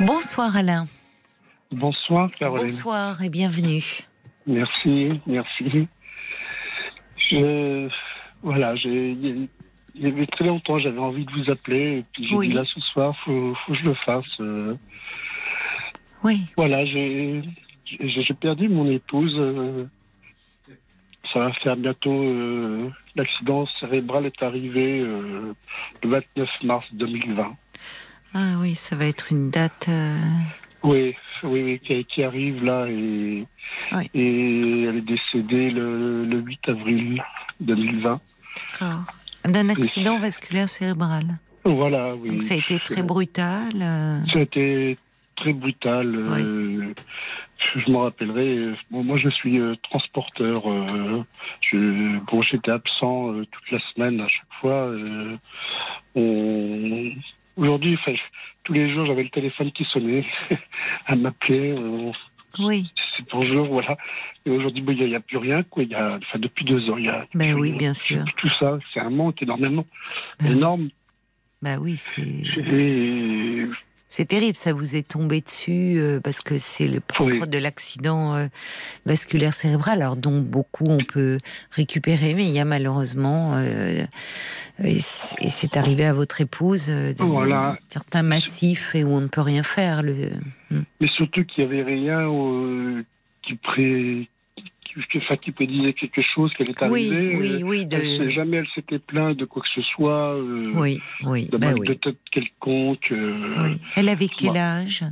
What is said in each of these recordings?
Bonsoir Alain. Bonsoir Caroline. Bonsoir et bienvenue. Merci, merci. Je, voilà, j'ai, il y avait très longtemps, j'avais envie de vous appeler, et puis j'ai Oui. dit là ce soir, faut, faut que je le fasse. euh. Oui, Voilà, j'ai, perdu mon épouse. euh, ça va faire bientôt. euh, L'accident cérébral est arrivé le 29 mars 2020. Ah oui, ça va être une date. euh, Oui, oui, oui, qui, qui arrive là et, Oui. et elle est décédée le, le 8 avril 2020. D'accord. D'un accident vasculaire cérébral. Voilà, oui. Donc ça a été très brutal. euh, Ça a été très brutal. euh, je me rappellerai. bon, moi, je suis euh, transporteur. euh, je, bon, j'étais absent toute la semaine à chaque fois. on- Aujourd'hui, enfin, tous les jours, j'avais le téléphone qui sonnait. Elle m'appelait. euh, Oui, c'est bonjour, voilà. Et aujourd'hui, il n'y a, plus rien, quoi. Y a, enfin, depuis deux ans, il y a. Ben oui, bien sûr. Tout ça, c'est un manque énormément, Ben énorme. bah oui, c'est Et c'est terrible. Ça vous est tombé dessus euh, parce que c'est le propre Oui. de l'accident euh, vasculaire cérébral, alors dont beaucoup on peut récupérer, mais il y a malheureusement euh, et c'est arrivé à votre épouse Voilà. certains massifs et où on ne peut rien faire. Le... Mais surtout qu'il n'y avait rien qui, pré... enfin, qui prédisait quelque chose qui allait Oui, arriver. oui, Euh, oui, de- elle jamais elle s'était plainte de quoi que ce soit, euh, oui, oui, de bah mal oui. de tête quelconque. euh. oui. Elle avait quel Bon. âge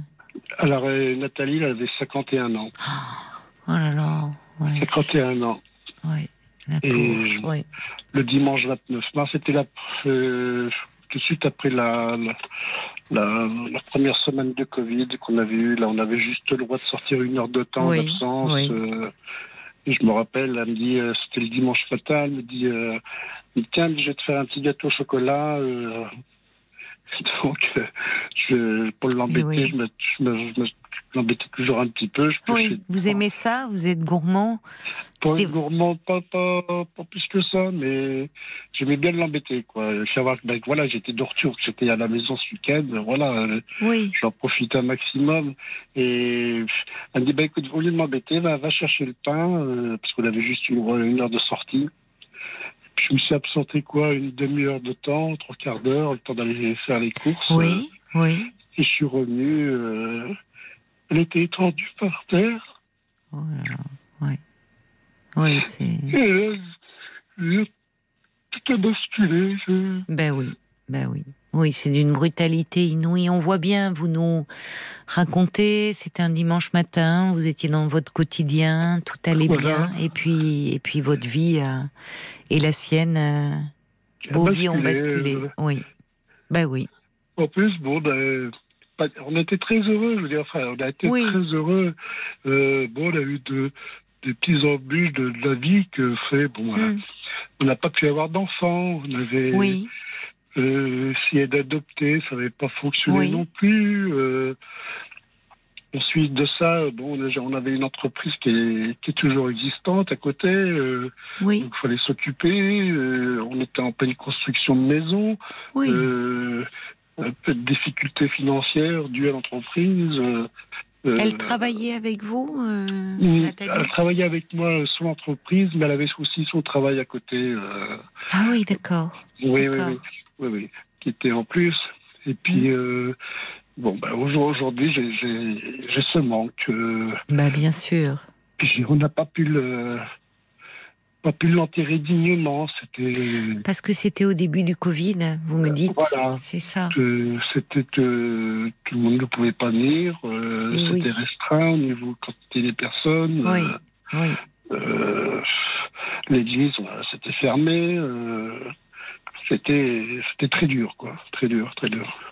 Alors, Nathalie, elle avait 51 ans. Oh là là, ouais, 51 ans. ouais. La Et je- ouais. Le dimanche 29 mars, c'était la, euh, tout de suite après la, la, la- la première semaine de Covid qu'on avait eue. Là, on avait juste le droit de sortir une heure de temps Oui, d'absence. oui. euh, je me rappelle, elle me dit, euh, c'était le dimanche fatal, elle me dit, euh, tiens, je vais te faire un petit gâteau au chocolat. euh. donc, euh, je, pour l'embêter, oui. je me, je me- je me- je l'embêtais toujours un petit peu. Je Oui, vous aimez ça Vous êtes gourmand pas gourmand, pas, pas, pas plus que ça, mais j'aimais bien l'embêter, quoi. Savoir que, ben, voilà, j'étais de retour, que j'étais à la maison ce week-end, voilà, euh, Oui, j'en profite un maximum. Et elle me dit, bah, écoute, au lieu de m'embêter, va, va chercher le pain, euh, parce qu'on avait juste une, une heure de sortie. Puis je me suis absenté, quoi, une demi-heure de temps, trois quarts d'heure, le temps d'aller faire les courses. oui, oui. Et je suis revenu, euh, elle était étendue par terre. Oh là là, oui. Oui, c'est. Et là, je- tout a basculé. je- Ben oui, ben oui. Oui, c'est d'une brutalité inouïe. On voit bien, vous nous racontez, c'était un dimanche matin, vous étiez dans votre quotidien, tout allait Voilà. bien, et puis, et puis votre vie euh, et la sienne, euh, vos vies ont basculé, euh, Oui, ben oui. En plus, bon, ben, on était très heureux, je veux dire, enfin, on a été Oui. très heureux. Euh, bon, on a eu de, des petits embûches de, de la vie que fait, bon, euh, Mm. on n'a pas pu avoir d'enfants, on avait Oui, euh, essayé d'adopter, ça n'avait pas fonctionné Oui. non plus. euh, ensuite de ça, bon, on avait une entreprise qui est, qui est toujours existante à côté. euh, oui, Donc, il fallait s'occuper. euh, on était en pleine construction de maison. oui. euh, peu de difficultés financières dues à l'entreprise. euh, euh, Elle travaillait avec vous, euh, mm, Nathalie Elle travaillait avec moi sur l'entreprise, mais elle avait aussi son travail à côté. euh, Ah oui, d'accord. oui, oui, oui, oui, oui, qui était en plus. Et puis, euh, bon, bah, aujourd- aujourd'hui, j'ai- ce manque. euh, Bah bien sûr. puis on n'a pas pu le pas pu l'enterrer dignement. C'était Parce que c'était au début du Covid, vous me dites. voilà. C'est ça. que c'était que tout le monde ne pouvait pas venir, euh, c'était oui. restreint au niveau quantité des personnes. Oui. euh, Oui. euh, L'église, voilà, c'était fermé. euh, c'était c'était très dur, quoi, très dur, très dur.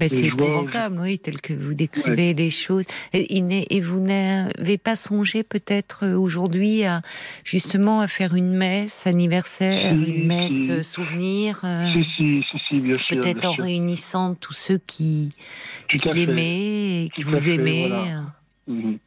Ben, c'est je épouvantable, oui, tel que vous décrivez les choses. Et, vous n'avez pas songé peut-être euh, aujourd'hui à justement à faire une messe anniversaire, Si, une messe si. euh, souvenir, euh, Si, si, si, si, bien sûr. peut-être en sûr. réunissant tous ceux qui, qui l'aimaient et qui Tout vous aimaient. voilà. Mhm.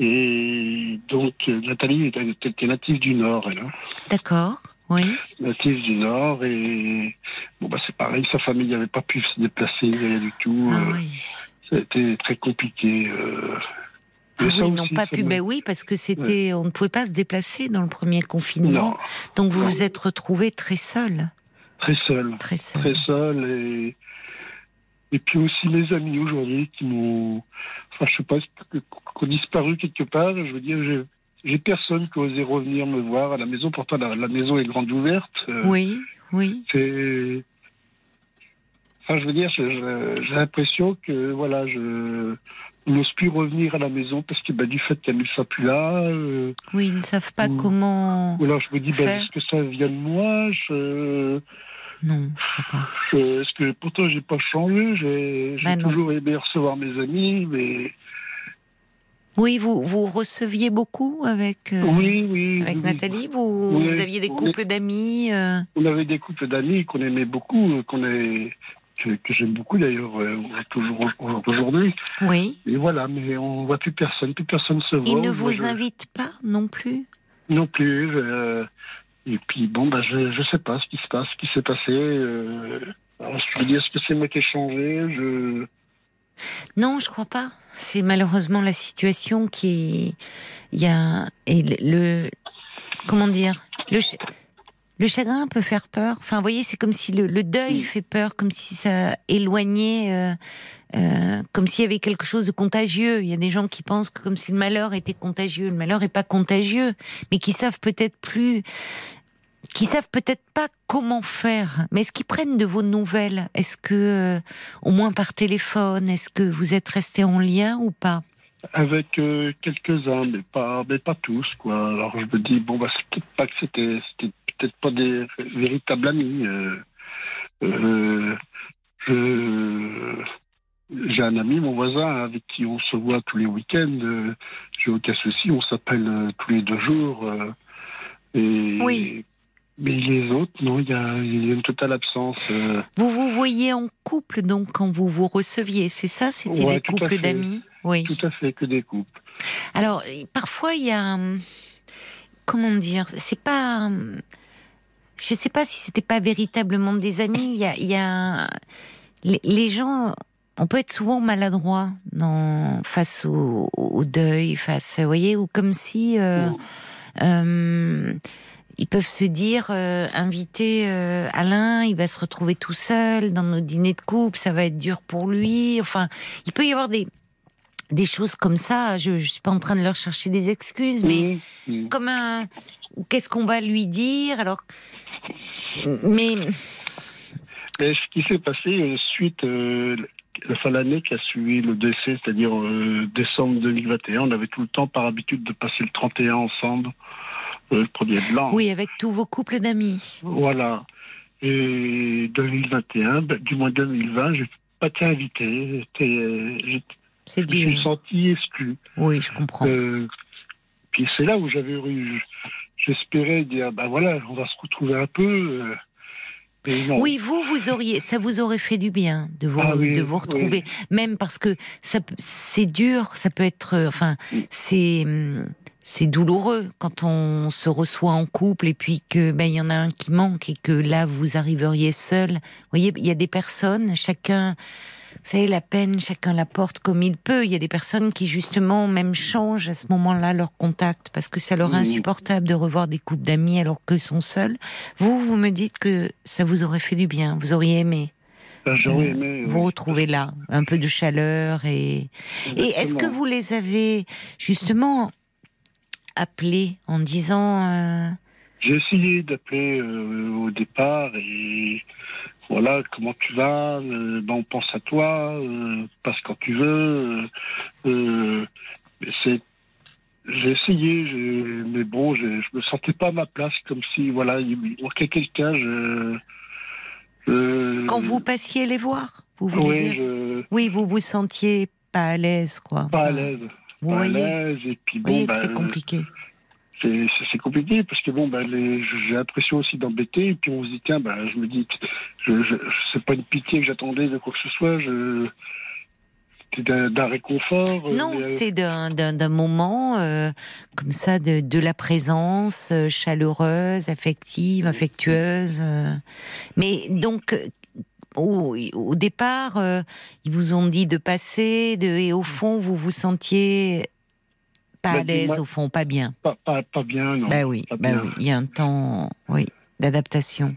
Et donc, euh, Nathalie était, était native du Nord, elle. hein. D'accord, oui. native du Nord et bon bah c'est pareil, sa famille n'avait pas pu se déplacer rien du tout. Ah euh, oui. ça a été très compliqué. Euh, ah oui, non pas pu. Ben oui, parce que c'était, on ne pouvait pas se déplacer dans le premier confinement. Donc vous vous êtes retrouvé très seul. Très seul. Très seul. Très seul et et puis aussi mes amis aujourd'hui qui m'ont, enfin je sais pas, qui ont disparu quelque part. Je veux dire, j'ai personne qui osé revenir me voir à la maison. Pourtant la, maison est grande ouverte. Euh, oui, oui. C'est Enfin, je veux dire, j'ai l'impression que voilà, je n'ose plus revenir à la maison parce que bah, du fait qu'elle ne soit plus là. Euh, oui, ils ne savent pas comment. Ou alors je me dis, bah, est-ce que ça vient de moi? Je... Non, je crois pas. Est-ce que pourtant j'ai pas changé J'ai bah, toujours aimé recevoir mes amis, mais. Oui, vous, vous receviez beaucoup avec, euh, oui, oui, avec Nathalie vous, vous, aviez des couples d'amis euh... On avait des couples d'amis qu'on aimait beaucoup, euh, qu'on est, que, j'aime beaucoup d'ailleurs, euh, toujours aujourd'hui. Oui. Et voilà, mais on voit plus personne, plus personne se voit. Ils ne vous invitent pas non plus? Non plus. Et puis bon, bah, je ne sais pas ce qui se passe, ce qui s'est passé. Euh, je me dis, est-ce que c'est moi qui ai changé je... Non, je crois pas. C'est malheureusement la situation qui. Il y a. Et le. Comment dire? Le, le chagrin peut faire peur. Enfin, vous voyez, c'est comme si le, deuil fait peur, comme si ça éloignait, euh, euh, comme s'il y avait quelque chose de contagieux. Il y a des gens qui pensent que comme si le malheur était contagieux. Le malheur n'est pas contagieux, mais qui savent peut-être plus, qui savent peut-être pas comment faire. Mais est-ce qu'ils prennent de vos nouvelles? Est-ce que, euh, au moins par téléphone, est-ce que vous êtes restés en lien ou pas? Avec quelques-uns, mais pas, mais pas tous, quoi. Alors je me dis bon bah c'est peut-être pas que c'était, c'était peut-être pas des véritables amis. Euh, euh, j'ai un ami, mon voisin, avec qui on se voit tous les week-ends. Euh, j'ai aucun souci, on s'appelle tous les deux jours. et, oui. Mais les autres, non, il y, a, une totale absence. Vous vous voyez en couple, donc, quand vous vous receviez, c'est ça? C'était des couples d'amis? Oui. Tout à fait, que des couples. Alors, parfois, il y a. Comment dire C'est pas je ne sais pas si c'était pas véritablement des amis. Il y a, les, gens, on peut être souvent maladroit dans, face au, deuil, face, vous voyez, ou comme si euh, euh, ils peuvent se dire, euh, inviter Alain, il va se retrouver tout seul dans nos dîners de couple, ça va être dur pour lui. Enfin, il peut y avoir des des choses comme ça. Je, ne suis pas en train de leur chercher des excuses, mais comme un, qu'est-ce qu'on va lui dire? Alors, mais... ce qui s'est passé euh, suite euh, la fin de l'année qui a suivi le décès, c'est-à-dire euh, décembre 2021, on avait tout le temps par habitude de passer le 31 ensemble, le premier blanc. Oui, avec tous vos couples d'amis. Voilà. Et 2021, ben, du moins 2020, j'ai pas été invité. C'est Je me suis senti exclu. Oui, je comprends. puis c'est là où j'avais eu j'espérais dire, ben voilà, on va se retrouver un peu. Euh, oui, vous, vous auriez, ça vous aurait fait du bien de vous, ah de vous retrouver, même parce que ça, c'est dur, ça peut être, euh, enfin, c'est, c'est douloureux quand on se reçoit en couple et puis que ben il y en a un qui manque et que là vous arriveriez seul. Vous voyez, il y a des personnes, chacun vous savez, la peine, chacun la porte comme il peut. Il y a des personnes qui, justement, même changent à ce moment-là leur contact parce que ça leur est insupportable de revoir des couples d'amis alors qu'eux sont seuls. Vous, vous me dites que ça vous aurait fait du bien. Vous auriez aimé. Ben, j'aurais aimé. Vous retrouver là, un peu de chaleur et. Et est-ce que vous les avez justement appelés en disant. Euh, J'ai essayé d'appeler euh, au départ et voilà, comment tu vas euh, ben, On pense à toi, passe quand tu veux. C'est j'ai essayé, mais bon, je, je me sentais pas à ma place, comme si voilà, il manquait quelqu'un. Quand vous passiez les voir, vous voulez oui, dire Oui, vous vous sentiez pas à l'aise, quoi. Pas à l'aise. Vous voyez, et puis bon, c'est ben, compliqué c'est compliqué parce que bon, ben, j'ai l'impression aussi d'embêter. Et puis on se dit, tiens, ben, je me dis, je, je, c'est pas une pitié que j'attendais de quoi que ce soit. Je, c'était d'un réconfort. Euh, non, c'est d'un moment euh, comme ça, de, de la présence euh, chaleureuse, affective, affectueuse. Mais donc, au, départ, euh, ils vous ont dit de passer, de, et au fond, vous vous sentiez pas à l'aise, au fond, pas bien. Pas, pas, bien, non. Bah oui, bah oui, il y a un temps, oui, d'adaptation.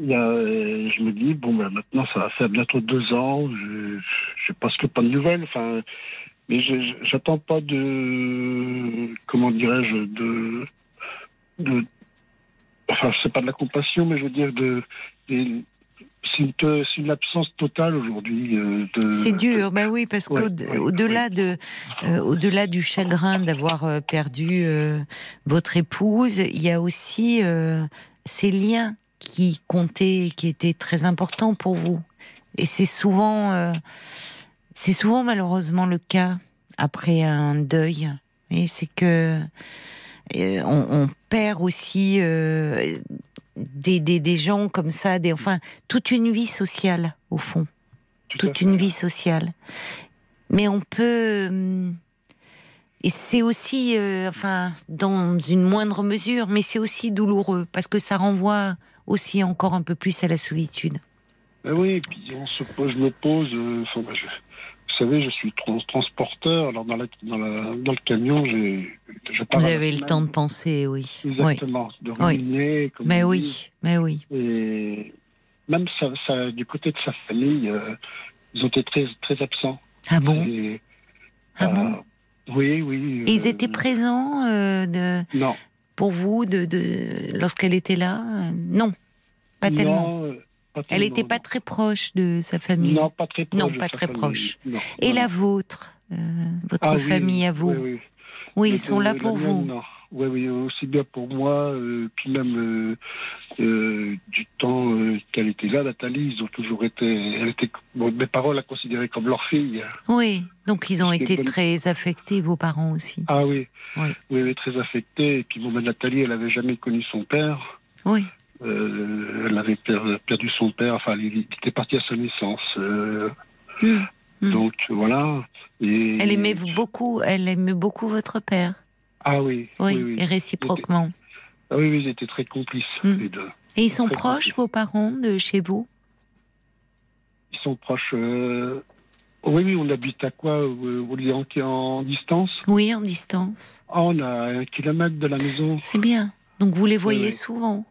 Euh, je me dis, bon, ben maintenant, ça va faire bientôt deux ans, je n'ai presque pas de nouvelles, enfin, mais j'attends pas de, comment dirais-je, de, de, enfin, c'est pas de la compassion, mais je veux dire, de, c'est une, absence totale aujourd'hui. Euh, c'est dur, ben oui, parce qu'au-delà de, euh, au-delà du chagrin d'avoir euh, perdu votre épouse, il y a aussi ces liens qui comptaient, qui étaient très importants pour vous. Et c'est souvent, c'est souvent malheureusement le cas après un deuil. Et c'est que on, on, perd aussi des, des, des, gens comme ça, des, enfin, toute une vie sociale, au fond. toute une vie sociale. Mais on peut. Hum, et c'est aussi, euh, enfin, dans une moindre mesure, mais c'est aussi douloureux, parce que ça renvoie aussi encore un peu plus à la solitude. Ben oui, et puis on se pose, je me pose, euh, vous savez, je suis transporteur. Alors, dans, dans, le camion, j'ai. Vous avez le temps de penser, oui. Exactement. De ruminer, comme Mais oui, mais oui. Et même ça, du côté de sa famille, euh, ils ont été très, très absents. Ah bon? Ah bon? euh, Oui, oui. Et ils euh, étaient présents de... Non. Pour vous, de, de... lorsqu'elle était là? Non, pas tellement. Elle n'était pas très proche de sa famille. Non, pas très proche. Non, pas très proche. Et la vôtre, euh, votre ah famille à vous Oui, oui. ils sont là pour vous. Oui, oui, aussi bien pour moi, euh, puis même euh, du temps qu'elle était là, Nathalie, ils ont toujours été. Elle était, mes parents la considéraient comme leur fille. Oui, donc ils ont été très affectés, vos parents aussi. Ah oui, oui, oui, très affectés. Et puis bon, ben, Nathalie, elle n'avait jamais connu son père. Oui. Euh, elle avait perdu son père, enfin, il était parti à sa naissance. Euh, hmm. Hmm. Donc voilà. Et... Elle aimait beaucoup, elle aimait beaucoup votre père. Ah oui. Oui, et réciproquement. Ah oui, oui, ils étaient très complices hmm. les deux. Et ils sont proches, vos parents, de chez vous? Ils sont proches. Euh, oui, oui, on habite à quoi Vous voulez en, en distance? Oui, en distance. Ah, on a un kilomètre de la maison. C'est bien. Donc vous les voyez souvent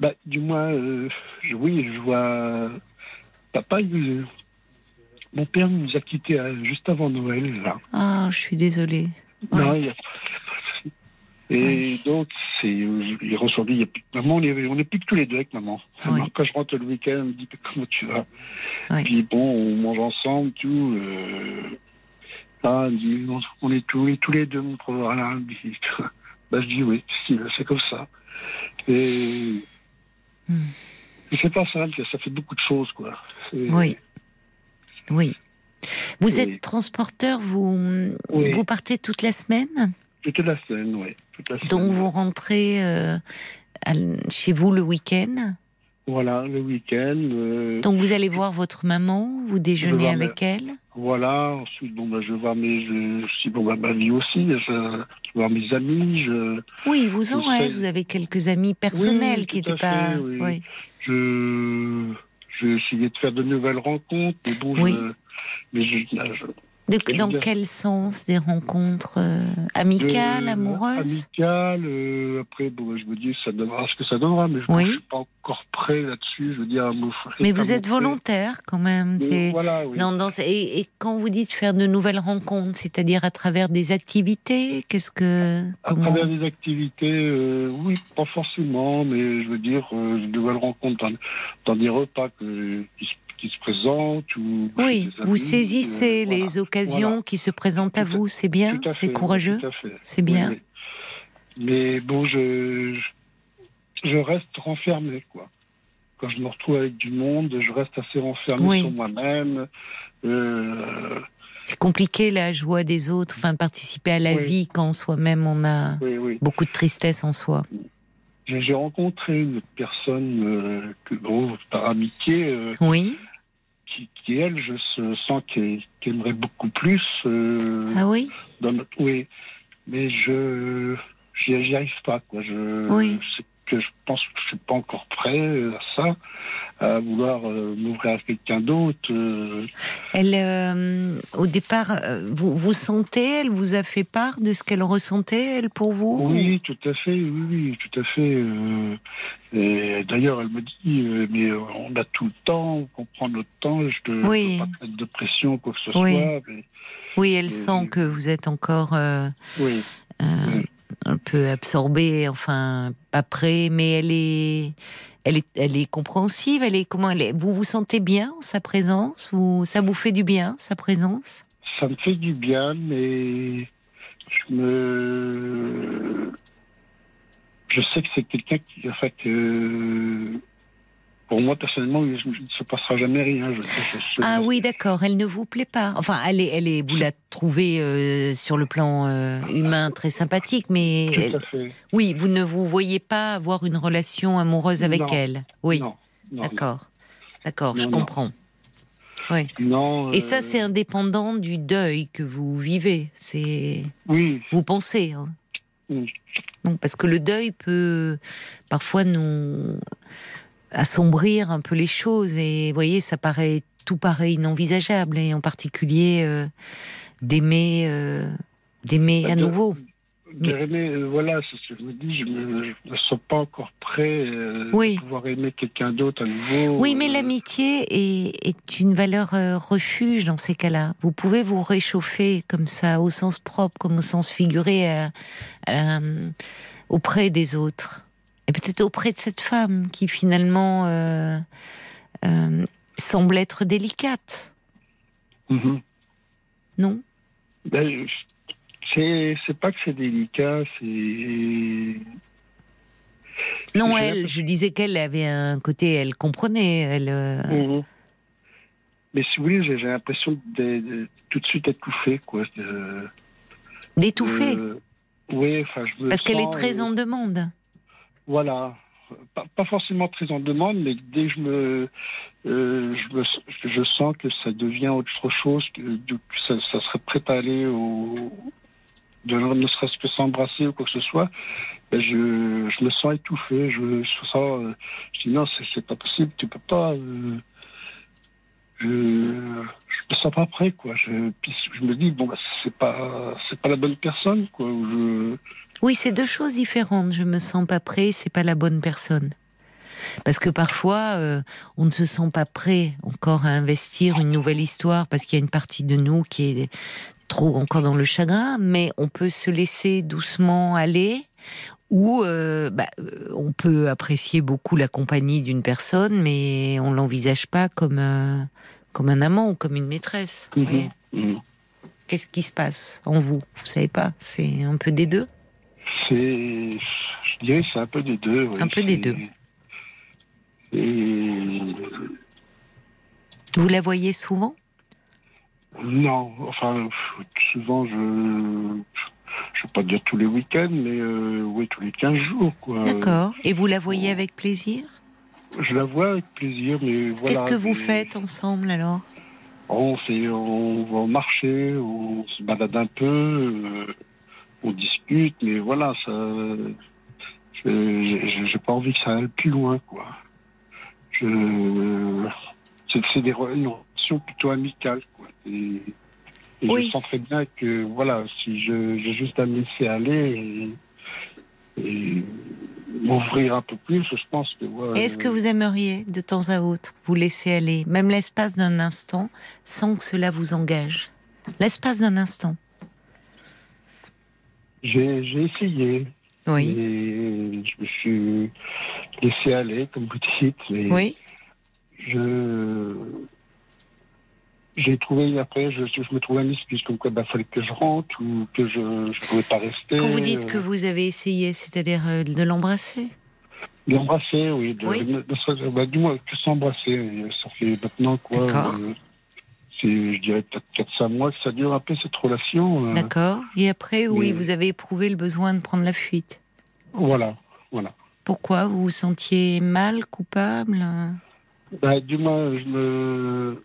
bah, du moins, euh, oui, je vois. Papa, mon père nous a quittés euh, juste avant Noël. Là. Ah, je suis désolée. Non, Et donc, c'est, il est ressorti, il y a plus maman, on est, on est plus que tous les deux avec maman. Quand je rentre le week-end, elle me dit comment tu vas? Puis bon, on mange ensemble, tout. Euh, ah, dit, on est tous, tous les deux, mon voilà. Bah, je dis oui, c'est comme ça. Et Hmm. C'est pas ça, ça fait beaucoup de choses, quoi. Oui. Oui. Vous êtes transporteur, vous, vous partez toute la semaine? Toute la semaine, oui. Donc vous rentrez euh, chez vous le week-end? Voilà, le week-end. Euh, Donc vous allez voir votre maman, vous déjeunez avec elle Voilà, ensuite bon, bah, je vais voir mes, je, bon, bah, ma vie aussi, je, je, vais voir mes amis. Je, oui, vous en reste, vous avez quelques amis personnels qui n'étaient pas. oui. Je, je essayé de faire de nouvelles rencontres, mais bon, je, mais dans quel sens Des rencontres euh, amicales, amoureuses Amicales, euh, après, bon, je me dis, ça donnera ce que ça donnera, mais je ne suis pas encore prêt là-dessus, je veux dire, à Mais vous êtes volontaire quand même. voilà, oui. et, quand vous dites faire de nouvelles rencontres, c'est-à-dire à travers des activités Qu'est-ce que. À travers des activités, euh, oui, pas forcément, mais je veux dire, de nouvelles rencontres dans, dans des repas que, qui se qui se présentent. Ou oui, vous saisissez euh, les occasions qui se présentent à vous, c'est bien, c'est courageux, c'est bien. Mais bon, je, je reste renfermé, quoi. Quand je me retrouve avec du monde, je reste assez renfermé sur moi-même. Euh, c'est compliqué la joie des autres, enfin participer à la vie quand soi-même on a beaucoup de tristesse en soi. J'ai rencontré une personne euh, que, bon, par amitié. oui qui, elle, je sens qu'elle aimerait beaucoup plus. Euh, ah oui? dans notre, Oui, mais je j'y arrive pas. Quoi. Je, que je pense que je suis pas encore prêt à ça. À vouloir m'ouvrir à quelqu'un d'autre. Elle, au départ, vous, vous sentez, elle vous a fait part de ce qu'elle ressentait, elle, pour vous Oui, tout à fait, oui, oui tout à fait. et d'ailleurs, elle me dit, mais on a tout le temps, on prend notre temps, je ne oui. pas mettre de pression, quoi que ce oui. soit. Oui, elle sent que vous êtes encore oui. un peu absorbé, enfin, pas prêt, mais elle est, elle est, elle est compréhensive. Elle est comment elle est, Vous vous sentez bien en sa présence ou ça vous fait du bien sa présence? Ça me fait du bien, mais je me, je sais que c'est quelqu'un qui, en fait, pour moi, personnellement, il ne se passera jamais rien. ah oui, d'accord. Elle ne vous plaît pas. Enfin, elle est, elle est, vous la trouvez euh, sur le plan euh, humain très sympathique, mais oui, vous ne vous voyez pas avoir une relation amoureuse avec elle. Oui. D'accord. D'accord, je comprends. Oui. Non, Et ça, c'est euh, indépendant du deuil que vous vivez. C'est. Oui. Vous pensez. Hein. Non, parce que le deuil peut parfois nous assombrir un peu les choses. Et vous voyez, ça paraît tout paraît inenvisageable, et en particulier euh, d'aimer, euh, d'aimer à nouveau. D'aimer, euh, voilà, c'est ce que je me dis, je ne sens pas encore prêt oui. pouvoir aimer quelqu'un d'autre à nouveau. Oui, mais l'amitié est, est, une valeur refuge dans ces cas-là. Vous pouvez vous réchauffer comme ça, au sens propre comme au sens figuré, auprès des autres peut-être auprès de cette femme qui finalement euh, euh, semble être délicate. Mhm. Non? Ben, C'est pas que c'est délicat, c'est. Non, elle, je disais qu'elle avait un côté, elle comprenait. Elle, euh, mhm. Mais si vous voulez, j'ai l'impression de, tout de suite étouffée, quoi. D'étouffer? Oui, enfin, je Parce qu'elle est très en demande. Voilà. Pas, forcément très en demande, mais dès que je me, euh, je, je, sens que ça devient autre chose, que, ça, serait prêt à aller au, ne serait-ce que s'embrasser ou quoi que ce soit, ben je, je, me sens étouffé. Je, je sens, euh, je dis non, c'est pas possible, tu peux pas. Euh, je, me sens pas prêt, quoi. Je, me dis bon, bah, c'est pas, c'est pas la bonne personne, quoi. Oui, c'est deux choses différentes. Je me sens pas prêt, c'est pas la bonne personne. Parce que parfois, euh, on ne se sent pas prêt encore à investir une nouvelle histoire parce qu'il y a une partie de nous qui est trop encore dans le chagrin, mais on peut se laisser doucement aller ou euh, bah, euh, on peut apprécier beaucoup la compagnie d'une personne, mais on l'envisage pas comme comme un amant ou comme une maîtresse. Mhm. Mhm. Qu'est-ce qui se passe en vous? Vous savez pas? C'est un peu des deux? C'est, je dirais, c'est un peu des deux. Un peu des deux. Vous la voyez souvent? Non, enfin, souvent, je ne vais pas dire tous les week-ends, mais euh, oui, tous les 15 jours. D'accord. Et vous la voyez avec plaisir? Je la vois avec plaisir, mais voilà. Qu'est-ce que vous faites ensemble alors on, on va marcher, on se balade un peu. Euh, on discute, mais voilà, ça, j'ai pas envie que ça aille plus loin, quoi. C'est des relations plutôt amicales, quoi. Et, je sens très bien que, voilà, si j'ai juste à me laisser aller et, m'ouvrir un peu plus, je pense que. Est-ce que vous aimeriez, de temps à autre, vous laisser aller, même l'espace d'un instant, sans que cela vous engage? L'espace d'un instant j'ai essayé. Oui. Et je me suis laissé aller, comme vous dites. Oui. Je. J'ai trouvé, après, je, je, me trouvais un excuse, comme quoi il bah, fallait que je rentre ou que je ne pouvais pas rester. Quand vous dites que vous avez essayé, c'est-à-dire euh, de l'embrasser? L'embrasser, oui. bah, du moins, que s'embrasser. Ça fait maintenant quoi euh, je dirais peut-être 4-5 mois que ça dure un peu cette relation. Euh. D'accord. Et après, oui, vous avez éprouvé le besoin de prendre la fuite? Voilà, voilà. Pourquoi? Vous vous sentiez mal, coupable? Bah, Du moins, je me.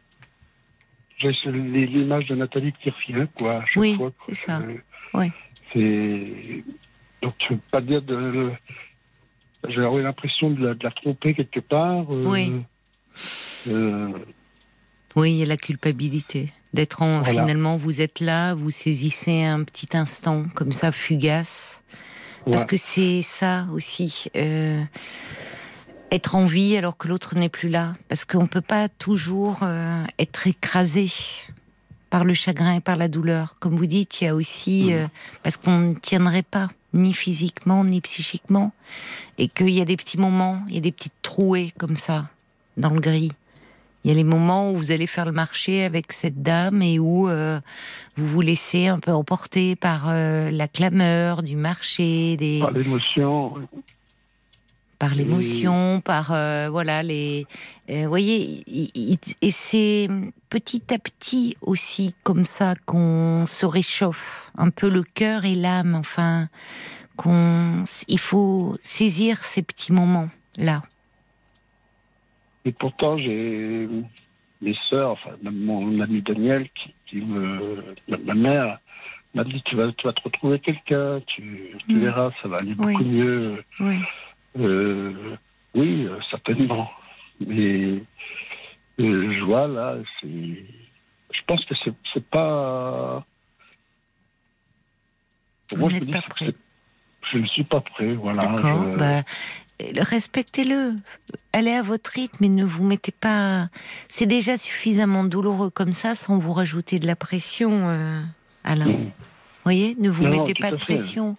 J'ai l'image de Nathalie qui revient, quoi. oui, c'est ça. Oui. C'est. Donc, je ne veux pas dire de. J'aurais l'impression de, la tromper quelque part. Euh, oui. Oui, il y a la culpabilité d'être en. Finalement, vous êtes là, vous saisissez un petit instant comme ça, fugace. Parce que c'est ça aussi. Euh, être en vie alors que l'autre n'est plus là. Parce qu'on ne peut pas toujours euh, être écrasé par le chagrin et par la douleur. Comme vous dites, il y a aussi. Mmh. Euh, parce qu'on ne tiendrait pas, ni physiquement, ni psychiquement. Et qu'il y a des petits moments, il y a des petites trouées comme ça, dans le gris. Il y a les moments où vous allez faire le marché avec cette dame et où euh, vous vous laissez un peu emporter par euh, la clameur du marché, des par l'émotion, par l'émotion, par euh, voilà les. Vous voyez, et c'est petit à petit aussi comme ça qu'on se réchauffe un peu le cœur et l'âme. Enfin, qu'on il faut saisir ces petits moments là. Et pourtant, j'ai mes sœurs, enfin, même mon ami Daniel, qui, me. Ma mère m'a dit tu vas, tu vas te retrouver quelqu'un, tu, tu mm. verras, ça va aller beaucoup mieux. Oui, euh, oui euh, certainement. Mais euh, je vois là, c'est. Je pense que c'est pas. Vous moi, n'êtes pas prêt. Je ne suis pas prêt, voilà. D'accord. Bah, respectez-le. Allez à votre rythme et ne vous mettez pas. C'est déjà suffisamment douloureux comme ça sans vous rajouter de la pression, euh, Alain. Vous voyez Ne vous mettez pas de pression.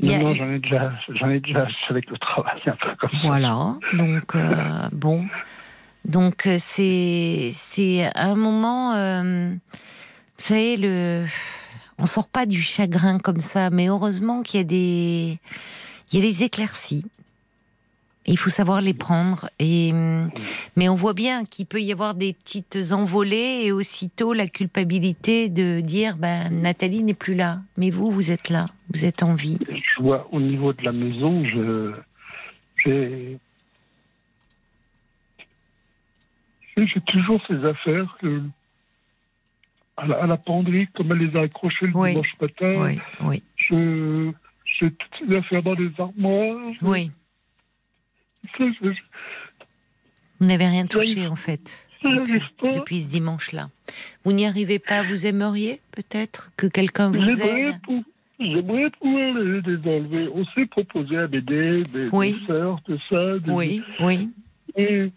Non, j'en ai déjà, j'en ai déjà avec le travail un peu comme ça. Voilà, donc euh, bon, donc euh, c'est c'est un moment, vous savez le, on sort pas du chagrin comme ça, mais heureusement qu'il y a des il y a des éclaircies. Il faut savoir les prendre. Et, mais on voit bien qu'il peut y avoir des petites envolées et aussitôt la culpabilité de dire ben, Nathalie n'est plus là. Mais vous, vous êtes là. Vous êtes en vie. Je vois au niveau de la maison, je, j'ai, j'ai toujours ces affaires à, la, à, la, penderie, comme elle les a accrochées le dimanche matin. Oui, oui. Je, j'ai toutes ces affaires dans les armoires. Oui. Vous n'avez rien touché en fait depuis, ce dimanche-là. Vous n'y arrivez pas, vous aimeriez peut-être que quelqu'un vous aide J'aimerais pouvoir les, enlever. On s'est proposé à m'aider, des, oui. sœurs, tout ça. oui, oui. Et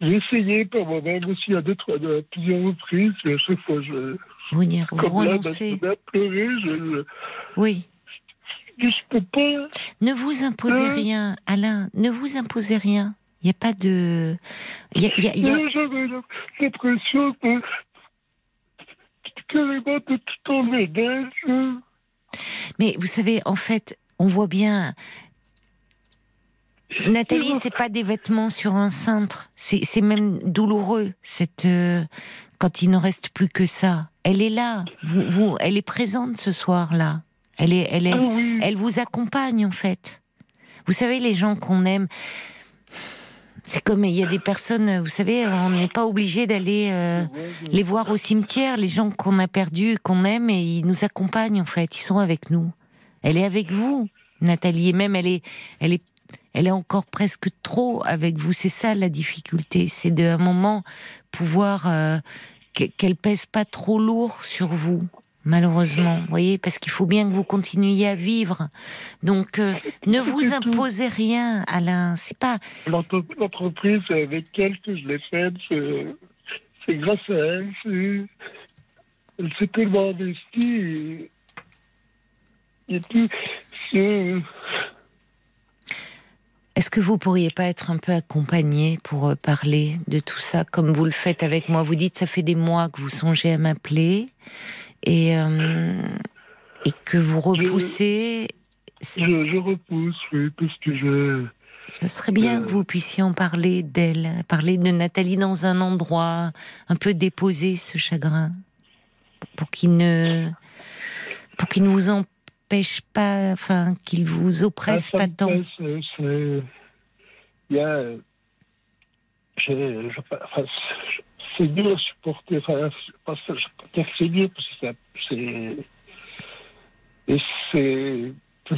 j'ai essayé par moi-même aussi à, deux, trois, à plusieurs reprises, et à chaque fois je, vous, y, vous renoncez. Oui. Je peux pas. Ne vous imposez hein rien, Alain. Ne vous imposez rien. Il n'y a pas de. Il y a, y a, y a... J'avais l'impression que tout d'elle. Mais vous savez, en fait, on voit bien. Nathalie, c'est pas des vêtements sur un cintre. C'est même douloureux. Cette, euh, quand il ne reste plus que ça. Elle est là, vous, vous elle est présente ce soir-là. Elle est, elle est, ah elle vous accompagne en fait. Vous savez, les gens qu'on aime, c'est comme il y a des personnes, vous savez, on n'est pas obligé d'aller euh, les voir au cimetière. Les gens qu'on a perdus, qu'on aime, et ils nous accompagnent en fait. Ils sont avec nous. Elle est avec vous, Nathalie. Et même elle est, elle est, elle est encore presque trop avec vous. C'est ça la difficulté. C'est de un moment pouvoir euh, qu'elle pèse pas trop lourd sur vous malheureusement, vous voyez, parce qu'il faut bien que vous continuiez à vivre. Donc, euh, ne vous imposez rien, Alain. C'est pas. L'entreprise avec elle que je l'ai faite, c'est grâce à elle. Elle s'est tellement investie. Et, puis, est-ce que vous pourriez pas être un peu accompagné pour euh, parler de tout ça comme vous le faites avec moi? Vous dites ça fait des mois que vous songez à m'appeler et, euh, et que vous repoussez. Je, je, repousse, oui, parce que je. Ça serait bien que vous puissiez en parler d'elle, parler de Nathalie dans un endroit, un peu déposer ce chagrin, pour qu'il ne, pour qu'il ne vous en pêche pas, enfin, qu'il vous oppresse ah, pas tant Il y a. c'est dur à supporter. Enfin, je peux dire que c'est dur parce que c'est. Et c'est.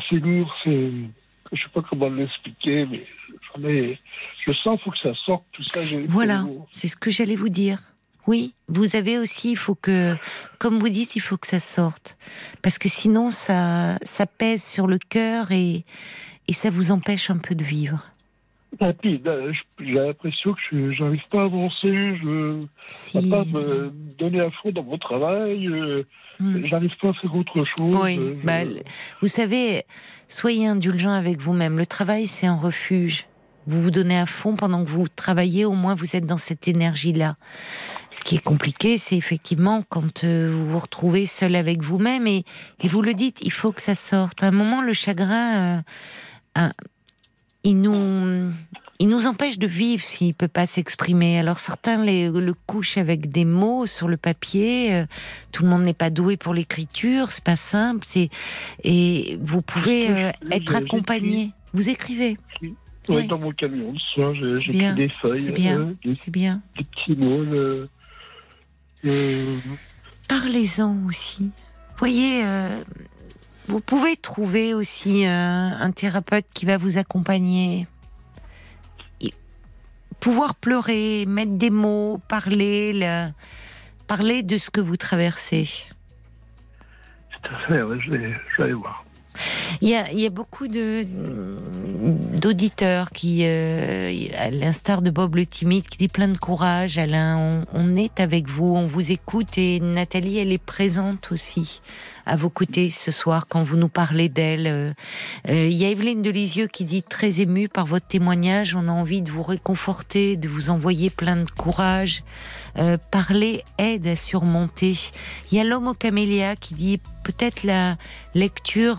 C'est lourd, c'est. Je sais pas comment l'expliquer, mais Mais je sens, il faut que ça sorte, tout ça. Voilà, c'est ce que j'allais vous dire. Oui, vous avez aussi, il faut que, comme vous dites, il faut que ça sorte. Parce que sinon, ça, ça pèse sur le cœur et, et ça vous empêche un peu de vivre. Et puis, ben, j'ai l'impression que je n'arrive pas à avancer, je ne pas me donner à fond dans mon travail, hmm. j'arrive pas à faire autre chose. Oui, euh, bah, vous savez, soyez indulgent avec vous-même. Le travail, c'est un refuge. Vous vous donnez à fond pendant que vous travaillez, au moins vous êtes dans cette énergie-là. Ce qui est compliqué, c'est effectivement quand euh, vous vous retrouvez seul avec vous-même et, et, vous le dites, il faut que ça sorte. À un moment, le chagrin il nous, il nous empêche de vivre s'il peut pas s'exprimer. Alors certains le couchent avec des mots sur le papier. Euh, tout le monde n'est pas doué pour l'écriture, c'est pas simple. C'est et vous pouvez euh, être accompagné. Vous écrivez. Oui. Dans mon camion le soir, j'écris des feuilles. C'est bien. Euh, c'est bien. Des petits mots. Parlez-en aussi. Voyez, vous pouvez trouver aussi euh, un thérapeute qui va vous accompagner. pouvoir pleurer, mettre des mots, parler, parler de ce que vous traversez. Tout à fait, je, vais, aller voir. Il y, a, beaucoup de d'auditeurs qui, euh, à l'instar de Bob le timide, qui dit plein de courage. Alain, on, est avec vous, on vous écoute et Nathalie, elle est présente aussi à vos côtés ce soir quand vous nous parlez d'elle. Euh, euh, il y a Evelyne Delisieux qui dit très émue par votre témoignage, on a envie de vous réconforter, de vous envoyer plein de courage. Euh, parler aide à surmonter. Il y a l'homme au camélia qui dit peut-être la lecture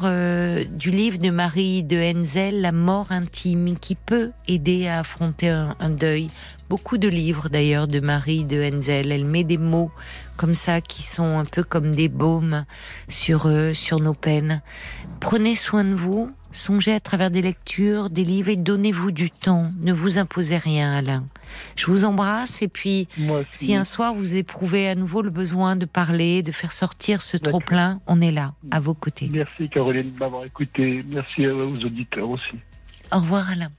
du livre de Marie de Henzel, La mort intime, qui peut aider à affronter un deuil beaucoup de livres d'ailleurs de Marie de Henzel. Elle met des mots comme ça qui sont un peu comme des baumes sur, euh, sur nos peines. Prenez soin de vous, songez à travers des lectures, des livres et donnez-vous du temps. Ne vous imposez rien, Alain. Je vous embrasse et puis si un soir vous éprouvez à nouveau le besoin de parler, de faire sortir ce trop-plein, on est là, à vos côtés. Merci Caroline de m'avoir écouté. Merci aux auditeurs aussi. Au revoir Alain.